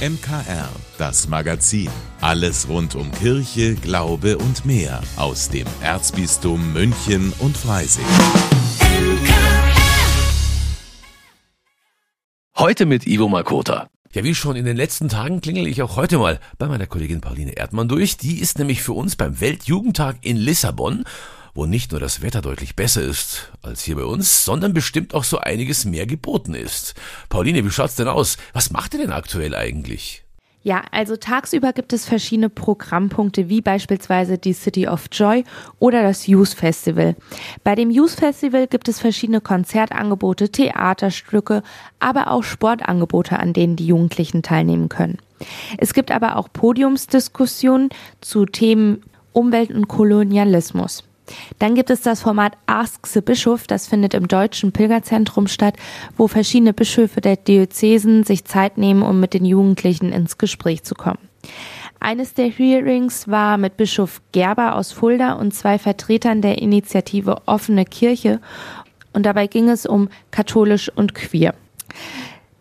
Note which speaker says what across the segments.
Speaker 1: MKR, das Magazin. Alles rund um Kirche, Glaube und mehr aus dem Erzbistum München und Freising.
Speaker 2: Heute mit Ivo Makota. Ja, wie schon in den letzten Tagen klingel ich auch heute mal bei meiner Kollegin Pauline Erdmann durch. Die ist nämlich für uns beim Weltjugendtag in Lissabon wo nicht nur das Wetter deutlich besser ist als hier bei uns, sondern bestimmt auch so einiges mehr geboten ist. Pauline, wie schaut's denn aus? Was macht ihr denn aktuell eigentlich?
Speaker 3: Ja, also tagsüber gibt es verschiedene Programmpunkte, wie beispielsweise die City of Joy oder das Youth Festival. Bei dem Youth Festival gibt es verschiedene Konzertangebote, Theaterstücke, aber auch Sportangebote, an denen die Jugendlichen teilnehmen können. Es gibt aber auch Podiumsdiskussionen zu Themen Umwelt und Kolonialismus. Dann gibt es das Format Ask the Bischof, das findet im Deutschen Pilgerzentrum statt, wo verschiedene Bischöfe der Diözesen sich Zeit nehmen, um mit den Jugendlichen ins Gespräch zu kommen. Eines der Hearings war mit Bischof Gerber aus Fulda und zwei Vertretern der Initiative Offene Kirche und dabei ging es um katholisch und queer.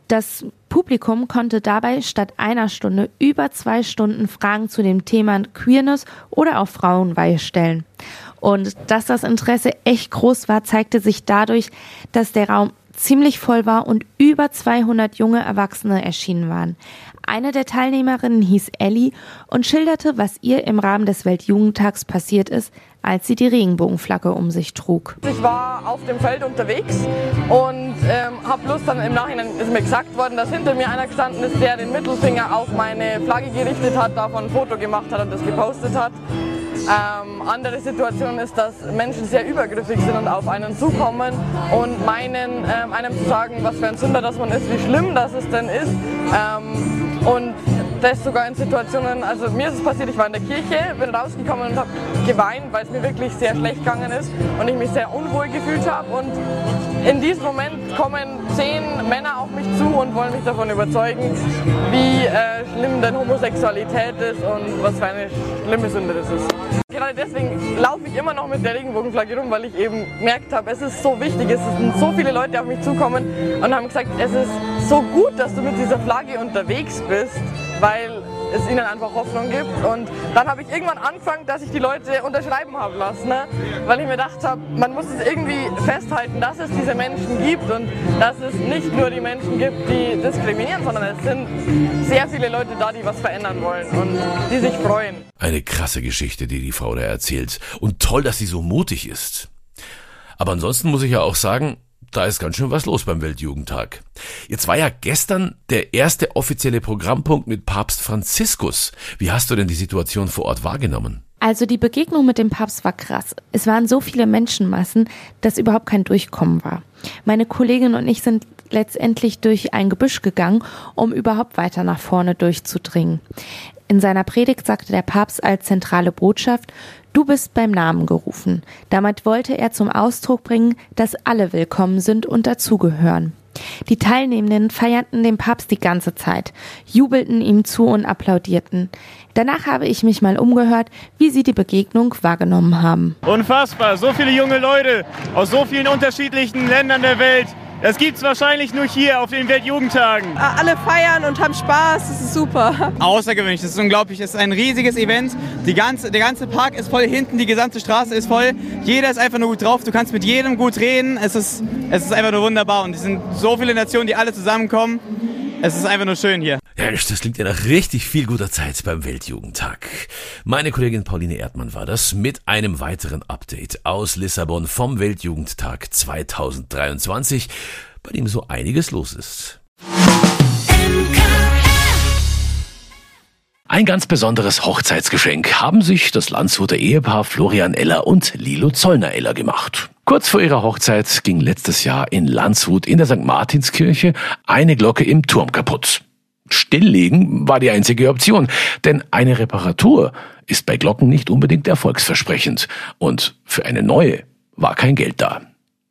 Speaker 3: Das Publikum konnte dabei statt einer Stunde über zwei Stunden Fragen zu dem Thema Queerness oder auch Frauenweihe stellen. Und dass das Interesse echt groß war, zeigte sich dadurch, dass der Raum ziemlich voll war und über 200 junge Erwachsene erschienen waren. Eine der Teilnehmerinnen hieß Ellie und schilderte, was ihr im Rahmen des Weltjugendtags passiert ist, als sie die Regenbogenflagge um sich trug.
Speaker 4: Ich war auf dem Feld unterwegs und ähm, habe bloß dann im Nachhinein ist mir gesagt worden, dass hinter mir einer gestanden ist, der den Mittelfinger auf meine Flagge gerichtet hat, davon ein Foto gemacht hat und das gepostet hat. Ähm, andere Situation ist, dass Menschen sehr übergriffig sind und auf einen zukommen und meinen, ähm, einem zu sagen, was für ein Sünder das man ist, wie schlimm das es denn ist. Ähm, und das sogar in Situationen, also mir ist es passiert, ich war in der Kirche, bin rausgekommen und habe geweint, weil es mir wirklich sehr schlecht gegangen ist und ich mich sehr unwohl gefühlt habe. Und in diesem Moment kommen zehn Männer auf mich zu und wollen mich davon überzeugen, wie äh, schlimm denn Homosexualität ist und was für eine schlimme Sünde das ist. Gerade deswegen laufe ich immer noch mit der Regenbogenflagge rum, weil ich eben gemerkt habe, es ist so wichtig, es sind so viele Leute auf mich zukommen und haben gesagt, es ist so gut, dass du mit dieser Flagge unterwegs bist, weil es ihnen einfach Hoffnung gibt. Und dann habe ich irgendwann angefangen, dass ich die Leute unterschreiben habe lassen, ne? weil ich mir gedacht habe, man muss es irgendwie festhalten, dass es diese Menschen gibt und dass es nicht nur die Menschen gibt, die diskriminieren, sondern es sind sehr viele Leute da, die was verändern wollen und die sich freuen.
Speaker 2: Eine krasse Geschichte, die die Frau da erzählt. Und toll, dass sie so mutig ist. Aber ansonsten muss ich ja auch sagen, da ist ganz schön was los beim Weltjugendtag. Jetzt war ja gestern der erste offizielle Programmpunkt mit Papst Franziskus. Wie hast du denn die Situation vor Ort wahrgenommen?
Speaker 3: Also die Begegnung mit dem Papst war krass. Es waren so viele Menschenmassen, dass überhaupt kein Durchkommen war. Meine Kollegin und ich sind letztendlich durch ein Gebüsch gegangen, um überhaupt weiter nach vorne durchzudringen. In seiner Predigt sagte der Papst als zentrale Botschaft, Du bist beim Namen gerufen. Damit wollte er zum Ausdruck bringen, dass alle willkommen sind und dazugehören. Die Teilnehmenden feierten den Papst die ganze Zeit, jubelten ihm zu und applaudierten. Danach habe ich mich mal umgehört, wie sie die Begegnung wahrgenommen haben.
Speaker 5: Unfassbar, so viele junge Leute aus so vielen unterschiedlichen Ländern der Welt, das gibt es wahrscheinlich nur hier auf den Weltjugendtagen.
Speaker 6: Alle feiern und haben Spaß, das ist super.
Speaker 7: Außergewöhnlich, das ist unglaublich. Es ist ein riesiges Event. Die ganze, der ganze Park ist voll hinten, die gesamte Straße ist voll. Jeder ist einfach nur gut drauf. Du kannst mit jedem gut reden. Es ist, es ist einfach nur wunderbar. Und es sind so viele Nationen, die alle zusammenkommen. Es ist einfach nur schön hier.
Speaker 2: Ja, das klingt ja nach richtig viel guter Zeit beim Weltjugendtag. Meine Kollegin Pauline Erdmann war das mit einem weiteren Update aus Lissabon vom Weltjugendtag 2023, bei dem so einiges los ist. Ein ganz besonderes Hochzeitsgeschenk haben sich das Landshuter Ehepaar Florian Eller und Lilo Zollner Eller gemacht. Kurz vor ihrer Hochzeit ging letztes Jahr in Landshut in der St. Martinskirche eine Glocke im Turm kaputt. Stilllegen war die einzige Option, denn eine Reparatur ist bei Glocken nicht unbedingt erfolgsversprechend und für eine neue war kein Geld da.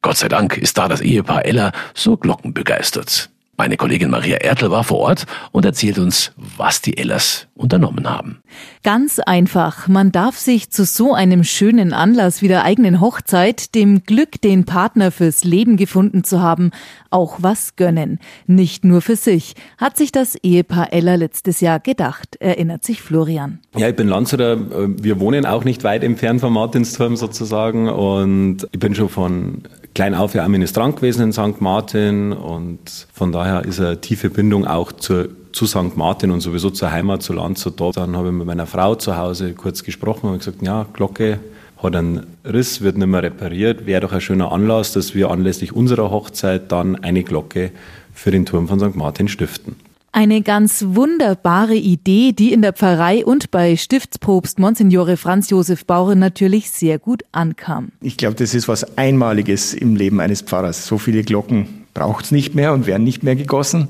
Speaker 2: Gott sei Dank ist da das Ehepaar Eller so glockenbegeistert. Meine Kollegin Maria Ertl war vor Ort und erzählt uns, was die Ellers unternommen haben.
Speaker 8: Ganz einfach. Man darf sich zu so einem schönen Anlass wie der eigenen Hochzeit, dem Glück, den Partner fürs Leben gefunden zu haben, auch was gönnen. Nicht nur für sich, hat sich das Ehepaar Eller letztes Jahr gedacht, erinnert sich Florian.
Speaker 9: Ja, ich bin Landshuter. Wir wohnen auch nicht weit entfernt vom Martinsturm sozusagen und ich bin schon von klein auf ja auch Ministrant gewesen in St. Martin und von daher ist eine tiefe Bindung auch zur, zu St. Martin und sowieso zur Heimat, zu Landshut da. Dann habe ich mit meiner Frau zu Hause kurz gesprochen und gesagt, ja, Glocke hat einen Riss, wird nicht mehr repariert, wäre doch ein schöner Anlass, dass wir anlässlich unserer Hochzeit dann eine Glocke für den Turm von St. Martin stiften.
Speaker 8: Eine ganz wunderbare Idee, die in der Pfarrei und bei Stiftspropst Monsignore Franz Josef Bauer natürlich sehr gut ankam.
Speaker 10: Ich glaube, das ist was Einmaliges im Leben eines Pfarrers. So viele Glocken braucht es nicht mehr und werden nicht mehr gegossen.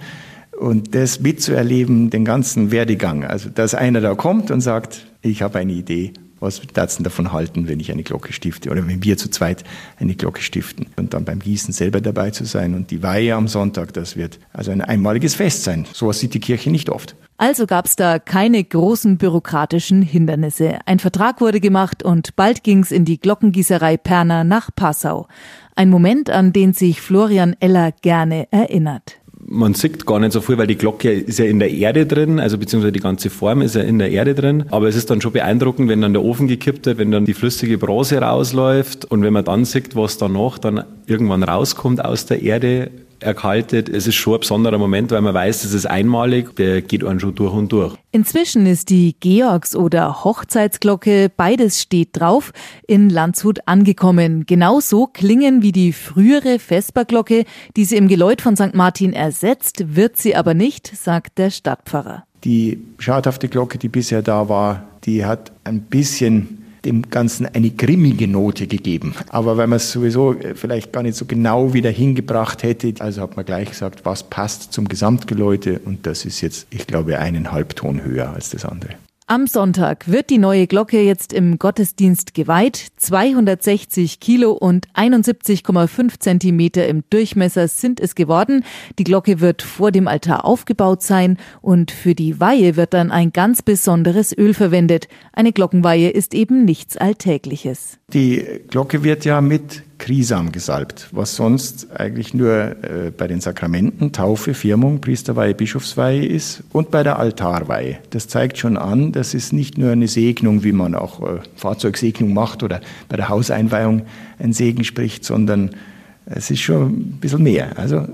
Speaker 10: Und das mitzuerleben, den ganzen Werdegang, also dass einer da kommt und sagt, ich habe eine Idee was darfst du davon halten, wenn ich eine Glocke stifte oder wenn wir zu zweit eine Glocke stiften und dann beim Gießen selber dabei zu sein und die Weihe am Sonntag, das wird also ein einmaliges Fest sein. Sowas sieht die Kirche nicht oft.
Speaker 8: Also gab es da keine großen bürokratischen Hindernisse. Ein Vertrag wurde gemacht und bald ging's in die Glockengießerei Perner nach Passau. Ein Moment, an den sich Florian Eller gerne erinnert
Speaker 9: man sieht gar nicht so viel, weil die Glocke ist ja in der Erde drin, also beziehungsweise die ganze Form ist ja in der Erde drin. Aber es ist dann schon beeindruckend, wenn dann der Ofen gekippt wird, wenn dann die flüssige Bronze rausläuft und wenn man dann sieht, was danach dann irgendwann rauskommt aus der Erde, erkaltet. Es ist schon ein besonderer Moment, weil man weiß, das ist einmalig, der geht einen schon durch und durch.
Speaker 8: Inzwischen ist die Georgs- oder Hochzeitsglocke, beides steht drauf, in Landshut angekommen. Genauso klingen wie die frühere Vesperglocke, die sie im Geläut von St. Martin ersetzt, wird sie aber nicht, sagt der Stadtpfarrer.
Speaker 10: Die schadhafte Glocke, die bisher da war, die hat ein bisschen dem Ganzen eine grimmige Note gegeben. Aber weil man es sowieso äh, vielleicht gar nicht so genau wieder hingebracht hätte, also hat man gleich gesagt, was passt zum Gesamtgeläute und das ist jetzt, ich glaube, einen Halbton höher als das andere.
Speaker 8: Am Sonntag wird die neue Glocke jetzt im Gottesdienst geweiht. 260 Kilo und 71,5 Zentimeter im Durchmesser sind es geworden. Die Glocke wird vor dem Altar aufgebaut sein und für die Weihe wird dann ein ganz besonderes Öl verwendet. Eine Glockenweihe ist eben nichts Alltägliches.
Speaker 10: Die Glocke wird ja mit Krisam gesalbt, was sonst eigentlich nur äh, bei den Sakramenten, Taufe, Firmung, Priesterweihe, Bischofsweihe ist und bei der Altarweihe. Das zeigt schon an, das ist nicht nur eine Segnung, wie man auch äh, Fahrzeugsegnung macht oder bei der Hauseinweihung ein Segen spricht, sondern es ist schon ein bisschen mehr. Also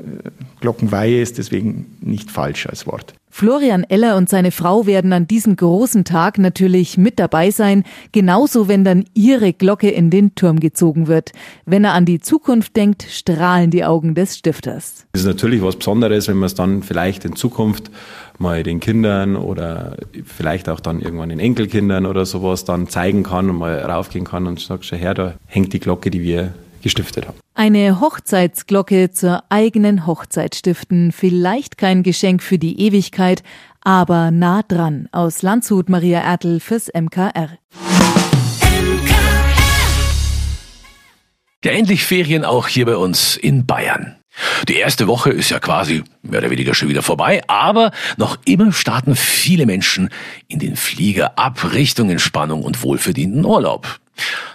Speaker 10: Glockenweihe ist deswegen nicht falsch als Wort.
Speaker 8: Florian Eller und seine Frau werden an diesem großen Tag natürlich mit dabei sein, genauso wenn dann ihre Glocke in den Turm gezogen wird. Wenn er an die Zukunft denkt, strahlen die Augen des Stifters.
Speaker 9: Es ist natürlich was Besonderes, wenn man es dann vielleicht in Zukunft mal den Kindern oder vielleicht auch dann irgendwann den Enkelkindern oder sowas dann zeigen kann und mal raufgehen kann und sagt, schau her, da hängt die Glocke, die wir gestiftet haben.
Speaker 8: Eine Hochzeitsglocke zur eigenen Hochzeit stiften, vielleicht kein Geschenk für die Ewigkeit, aber nah dran. Aus Landshut Maria Ertl fürs MKR.
Speaker 2: Ja, endlich Ferien auch hier bei uns in Bayern. Die erste Woche ist ja quasi mehr oder weniger schon wieder vorbei, aber noch immer starten viele Menschen in den Flieger ab Richtung Entspannung und wohlverdienten Urlaub.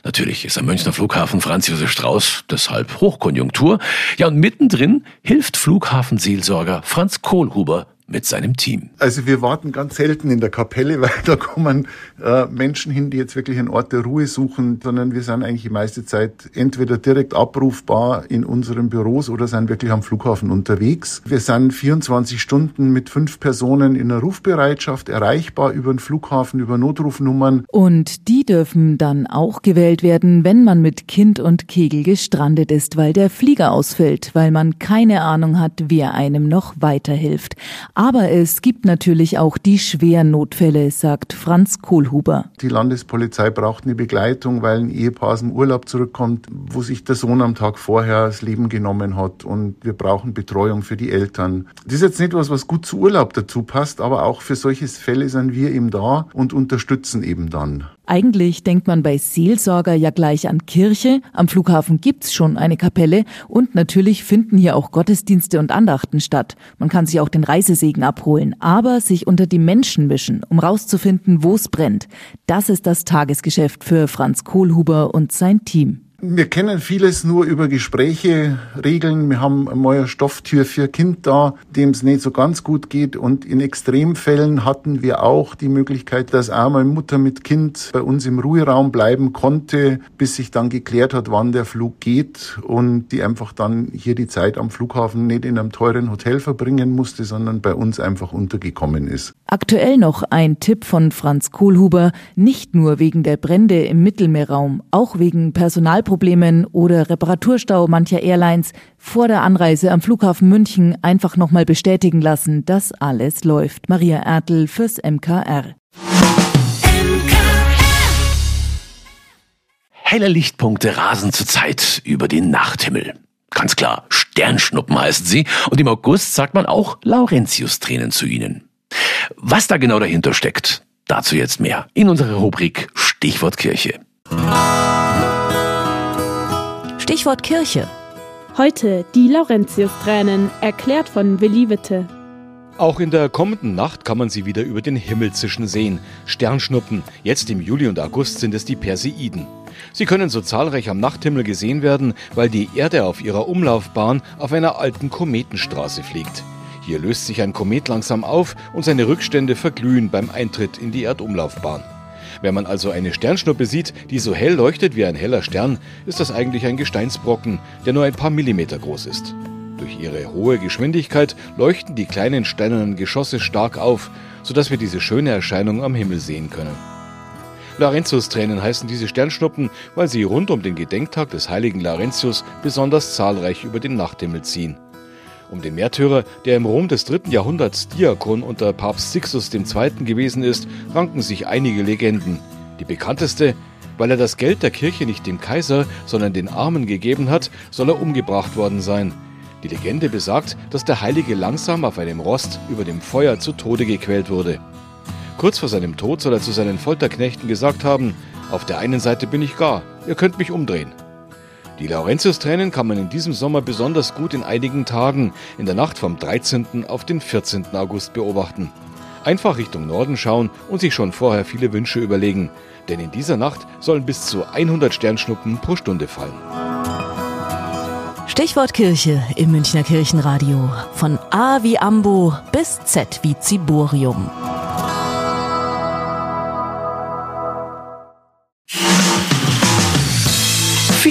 Speaker 2: Natürlich ist am Münchner Flughafen Franz Josef Strauß deshalb Hochkonjunktur. Ja, und mittendrin hilft Flughafenseelsorger Franz Kohlhuber mit seinem Team.
Speaker 11: Also wir warten ganz selten in der Kapelle, weil da kommen äh, Menschen hin, die jetzt wirklich einen Ort der Ruhe suchen, sondern wir sind eigentlich die meiste Zeit entweder direkt abrufbar in unseren Büros oder sind wirklich am Flughafen unterwegs. Wir sind 24 Stunden mit fünf Personen in der Rufbereitschaft erreichbar über den Flughafen, über Notrufnummern.
Speaker 8: Und die dürfen dann auch gewählt werden, wenn man mit Kind und Kegel gestrandet ist, weil der Flieger ausfällt, weil man keine Ahnung hat, wer einem noch weiterhilft. Aber es gibt natürlich auch die schweren Notfälle, sagt Franz Kohlhuber.
Speaker 11: Die Landespolizei braucht eine Begleitung, weil ein Ehepaar aus dem Urlaub zurückkommt, wo sich der Sohn am Tag vorher das Leben genommen hat. Und wir brauchen Betreuung für die Eltern. Das ist jetzt nicht was, was gut zu Urlaub dazu passt, aber auch für solche Fälle sind wir eben da und unterstützen eben dann.
Speaker 8: Eigentlich denkt man bei Seelsorger ja gleich an Kirche. Am Flughafen gibt's schon eine Kapelle und natürlich finden hier auch Gottesdienste und Andachten statt. Man kann sich auch den Reisesegen abholen, aber sich unter die Menschen mischen, um rauszufinden, wo es brennt. Das ist das Tagesgeschäft für Franz Kohlhuber und sein Team.
Speaker 11: Wir kennen vieles nur über Gespräche regeln. Wir haben eine Stofftür für Kind da, dem es nicht so ganz gut geht. Und in Extremfällen hatten wir auch die Möglichkeit, dass einmal Mutter mit Kind bei uns im Ruheraum bleiben konnte, bis sich dann geklärt hat, wann der Flug geht und die einfach dann hier die Zeit am Flughafen nicht in einem teuren Hotel verbringen musste, sondern bei uns einfach untergekommen ist.
Speaker 8: Aktuell noch ein Tipp von Franz Kohlhuber, nicht nur wegen der Brände im Mittelmeerraum, auch wegen Personal Problemen oder Reparaturstau mancher Airlines vor der Anreise am Flughafen München einfach nochmal bestätigen lassen, dass alles läuft. Maria Ertel fürs MKR.
Speaker 2: Helle Lichtpunkte rasen zurzeit über den Nachthimmel. Ganz klar, Sternschnuppen heißen sie und im August sagt man auch Laurentius-Tränen zu ihnen. Was da genau dahinter steckt, dazu jetzt mehr in unserer Rubrik Stichwort Kirche.
Speaker 12: Stichwort Kirche.
Speaker 13: Heute die Laurentius-Tränen, erklärt von Willi Witte.
Speaker 14: Auch in der kommenden Nacht kann man sie wieder über den Himmel zischen sehen. Sternschnuppen. Jetzt im Juli und August sind es die Perseiden. Sie können so zahlreich am Nachthimmel gesehen werden, weil die Erde auf ihrer Umlaufbahn auf einer alten Kometenstraße fliegt. Hier löst sich ein Komet langsam auf und seine Rückstände verglühen beim Eintritt in die Erdumlaufbahn. Wenn man also eine Sternschnuppe sieht, die so hell leuchtet wie ein heller Stern, ist das eigentlich ein Gesteinsbrocken, der nur ein paar Millimeter groß ist. Durch ihre hohe Geschwindigkeit leuchten die kleinen steinernen Geschosse stark auf, sodass wir diese schöne Erscheinung am Himmel sehen können. Laurentius-Tränen heißen diese Sternschnuppen, weil sie rund um den Gedenktag des heiligen Laurentius besonders zahlreich über den Nachthimmel ziehen. Um den Märtyrer, der im Rom des dritten Jahrhunderts Diakon unter Papst Sixtus II. gewesen ist, ranken sich einige Legenden. Die bekannteste, weil er das Geld der Kirche nicht dem Kaiser, sondern den Armen gegeben hat, soll er umgebracht worden sein. Die Legende besagt, dass der Heilige langsam auf einem Rost über dem Feuer zu Tode gequält wurde. Kurz vor seinem Tod soll er zu seinen Folterknechten gesagt haben, auf der einen Seite bin ich gar, ihr könnt mich umdrehen. Die Laurentius-Tränen kann man in diesem Sommer besonders gut in einigen Tagen, in der Nacht vom 13. auf den 14. August beobachten. Einfach Richtung Norden schauen und sich schon vorher viele Wünsche überlegen, denn in dieser Nacht sollen bis zu 100 Sternschnuppen pro Stunde fallen.
Speaker 12: Stichwort Kirche im Münchner Kirchenradio. Von A wie Ambo bis Z wie Ziborium.